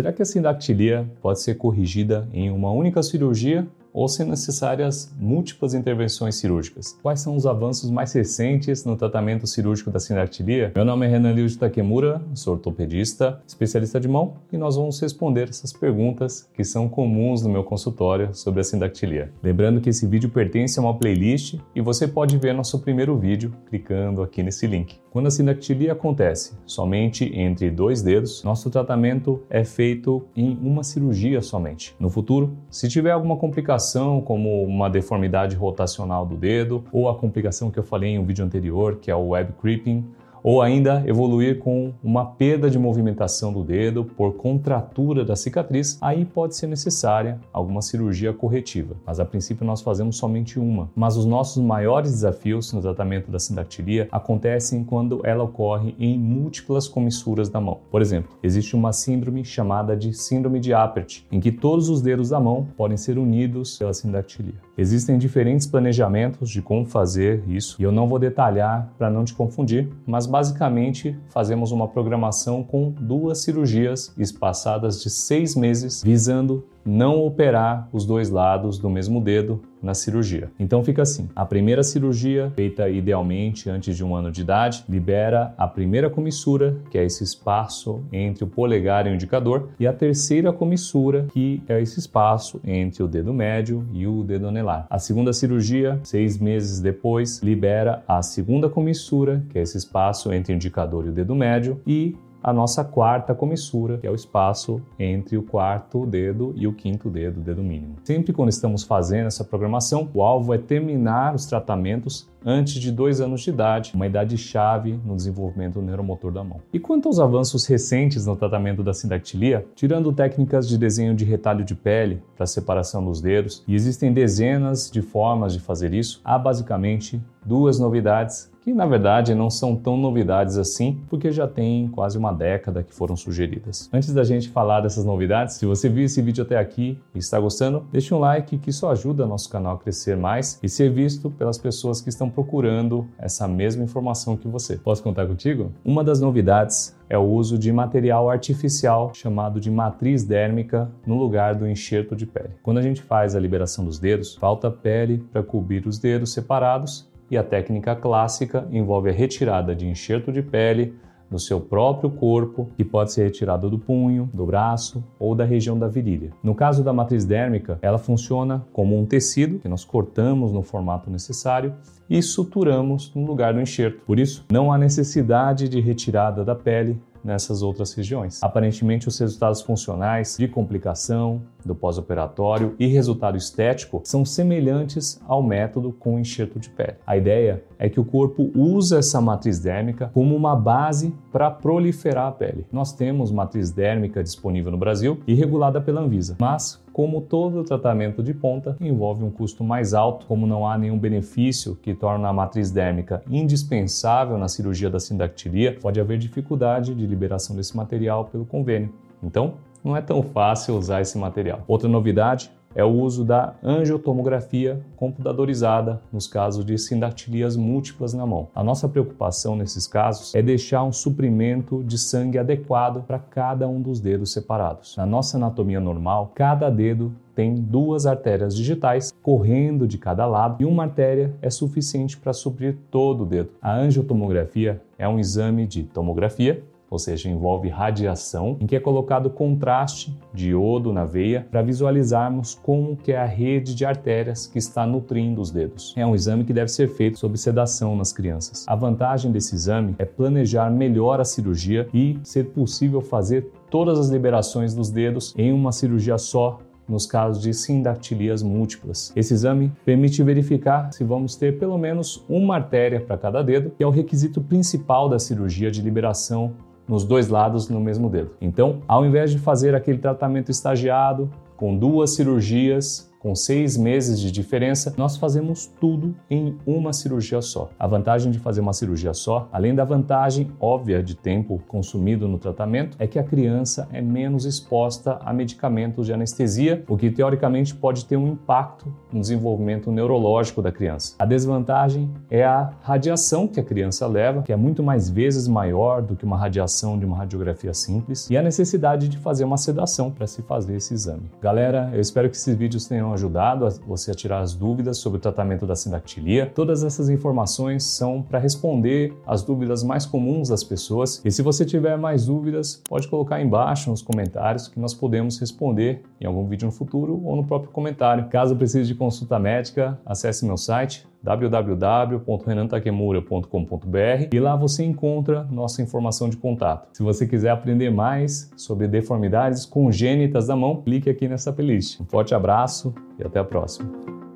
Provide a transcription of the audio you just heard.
Será que a sindactilia pode ser corrigida em uma única cirurgia ou se necessárias múltiplas intervenções cirúrgicas. Quais são os avanços mais recentes no tratamento cirúrgico da sindactilia? Meu nome é Renan Liu de Takemura, sou ortopedista, especialista de mão, e nós vamos responder essas perguntas que são comuns no meu consultório sobre a sindactilia. Lembrando que esse vídeo pertence a uma playlist e você pode ver nosso primeiro vídeo clicando aqui nesse link. Quando a sindactilia acontece somente entre dois dedos, nosso tratamento é feito em uma cirurgia somente. No futuro, se tiver alguma complicação complicação como uma deformidade rotacional do dedo, ou a complicação que eu falei em um vídeo anterior, que é o web creeping, ou ainda evoluir com uma perda de movimentação do dedo por contratura da cicatriz, aí pode ser necessária alguma cirurgia corretiva. Mas a princípio nós fazemos somente uma. Mas os nossos maiores desafios no tratamento da sindactilia acontecem quando ela ocorre em múltiplas comissuras da mão. Por exemplo, existe uma síndrome chamada de síndrome de Apert, em que todos os dedos da mão podem ser unidos pela sindactilia. Existem diferentes planejamentos de como fazer isso, e eu não vou detalhar para não te confundir, mas basicamente fazemos uma programação com duas cirurgias espaçadas de seis meses, visando não operar os dois lados do mesmo dedo na cirurgia. Então fica assim: a primeira cirurgia, feita idealmente antes de um ano de idade, libera a primeira comissura, que é esse espaço entre o polegar e o indicador, e a terceira comissura, que é esse espaço entre o dedo médio e o dedo anelar. A segunda cirurgia, seis meses depois, libera a segunda comissura, que é esse espaço entre o indicador e o dedo médio, e a nossa quarta comissura, que é o espaço entre o quarto dedo e o quinto dedo, dedo mínimo. Sempre quando estamos fazendo essa programação, o alvo é terminar os tratamentos antes de dois anos de idade, uma idade chave no desenvolvimento neuromotor da mão. E quanto aos avanços recentes no tratamento da sindactilia, tirando técnicas de desenho de retalho de pele para separação dos dedos, e existem dezenas de formas de fazer isso, há basicamente duas novidades que na verdade não são tão novidades assim, porque já tem quase uma década que foram sugeridas. Antes da gente falar dessas novidades, se você viu esse vídeo até aqui e está gostando, deixe um like que isso ajuda nosso canal a crescer mais e ser visto pelas pessoas que estão procurando essa mesma informação que você. Posso contar contigo? Uma das novidades é o uso de material artificial chamado de matriz dérmica no lugar do enxerto de pele. Quando a gente faz a liberação dos dedos, falta pele para cobrir os dedos separados e a técnica clássica envolve a retirada de enxerto de pele do seu próprio corpo, que pode ser retirado do punho, do braço ou da região da virilha. No caso da matriz dérmica, ela funciona como um tecido que nós cortamos no formato necessário e suturamos no lugar do enxerto. Por isso, não há necessidade de retirada da pele nessas outras regiões. Aparentemente, os resultados funcionais de complicação do pós-operatório e resultado estético são semelhantes ao método com enxerto de pele. A ideia é que o corpo usa essa matriz dérmica como uma base para proliferar a pele. Nós temos matriz dérmica disponível no Brasil e regulada pela Anvisa, mas como todo tratamento de ponta, envolve um custo mais alto, como não há nenhum benefício que torna a matriz dérmica indispensável na cirurgia da sindactilia, pode haver dificuldade de liberação desse material pelo convênio. Então, não é tão fácil usar esse material. Outra novidade é o uso da angiotomografia computadorizada nos casos de sindactilias múltiplas na mão. A nossa preocupação nesses casos é deixar um suprimento de sangue adequado para cada um dos dedos separados. Na nossa anatomia normal, cada dedo tem duas artérias digitais correndo de cada lado e uma artéria é suficiente para suprir todo o dedo. A angiotomografia é um exame de tomografia ou seja, envolve radiação, em que é colocado contraste de iodo na veia para visualizarmos como que é a rede de artérias que está nutrindo os dedos. É um exame que deve ser feito sob sedação nas crianças. A vantagem desse exame é planejar melhor a cirurgia e ser possível fazer todas as liberações dos dedos em uma cirurgia só nos casos de sindactilias múltiplas. Esse exame permite verificar se vamos ter pelo menos uma artéria para cada dedo, que é o requisito principal da cirurgia de liberação nos dois lados no mesmo dedo. Então, ao invés de fazer aquele tratamento estagiado com duas cirurgias com seis meses de diferença, nós fazemos tudo em uma cirurgia só. A vantagem de fazer uma cirurgia só, além da vantagem óbvia de tempo consumido no tratamento, é que a criança é menos exposta a medicamentos de anestesia, o que teoricamente pode ter um impacto no desenvolvimento neurológico da criança. A desvantagem é a radiação que a criança leva, que é muito mais vezes maior do que uma radiação de uma radiografia simples, e a necessidade de fazer uma sedação para se fazer esse exame. Galera, eu espero que esses vídeos tenham tenham ajudado você a tirar as dúvidas sobre o tratamento da sindactilia. Todas essas informações são para responder as dúvidas mais comuns das pessoas. E se você tiver mais dúvidas, pode colocar embaixo nos comentários que nós podemos responder em algum vídeo no futuro ou no próprio comentário. Caso precise de consulta médica, acesse meu site www.renantakemura.com.br e lá você encontra nossa informação de contato. Se você quiser aprender mais sobre deformidades congênitas da mão, clique aqui nessa playlist. Um forte abraço e até a próxima.